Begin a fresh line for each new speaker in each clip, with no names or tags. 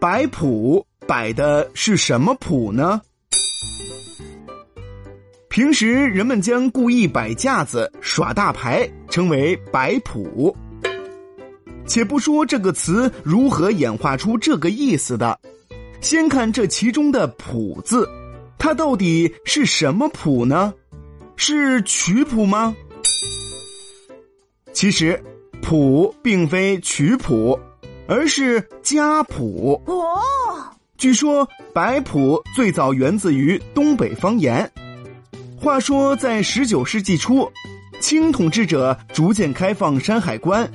摆谱摆的是什么谱呢？平时人们将故意摆架子耍大牌称为摆谱。且不说这个词如何演化出这个意思的，先看这其中的“谱”字，它到底是什么谱呢？是曲谱吗？其实，谱并非曲谱，而是家谱。哦，据说白谱最早源自于东北方言。话说，在十九世纪初，清统治者逐渐开放山海关，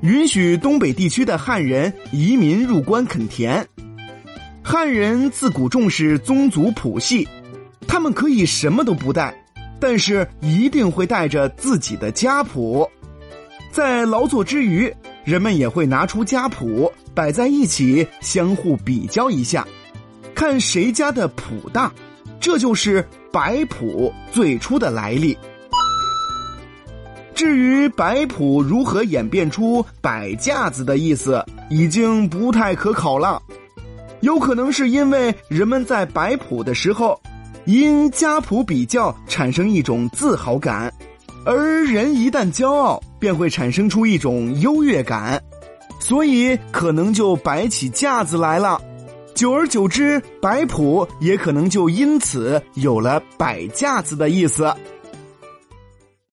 允许东北地区的汉人移民入关垦田。汉人自古重视宗族谱系，他们可以什么都不带，但是一定会带着自己的家谱。在劳作之余，人们也会拿出家谱摆在一起，相互比较一下，看谁家的谱大。这就是摆谱最初的来历。至于摆谱如何演变出摆架子的意思，已经不太可考了。有可能是因为人们在摆谱的时候，因家谱比较产生一种自豪感，而人一旦骄傲，便会产生出一种优越感，所以可能就摆起架子来了。久而久之，摆谱也可能就因此有了摆架子的意思。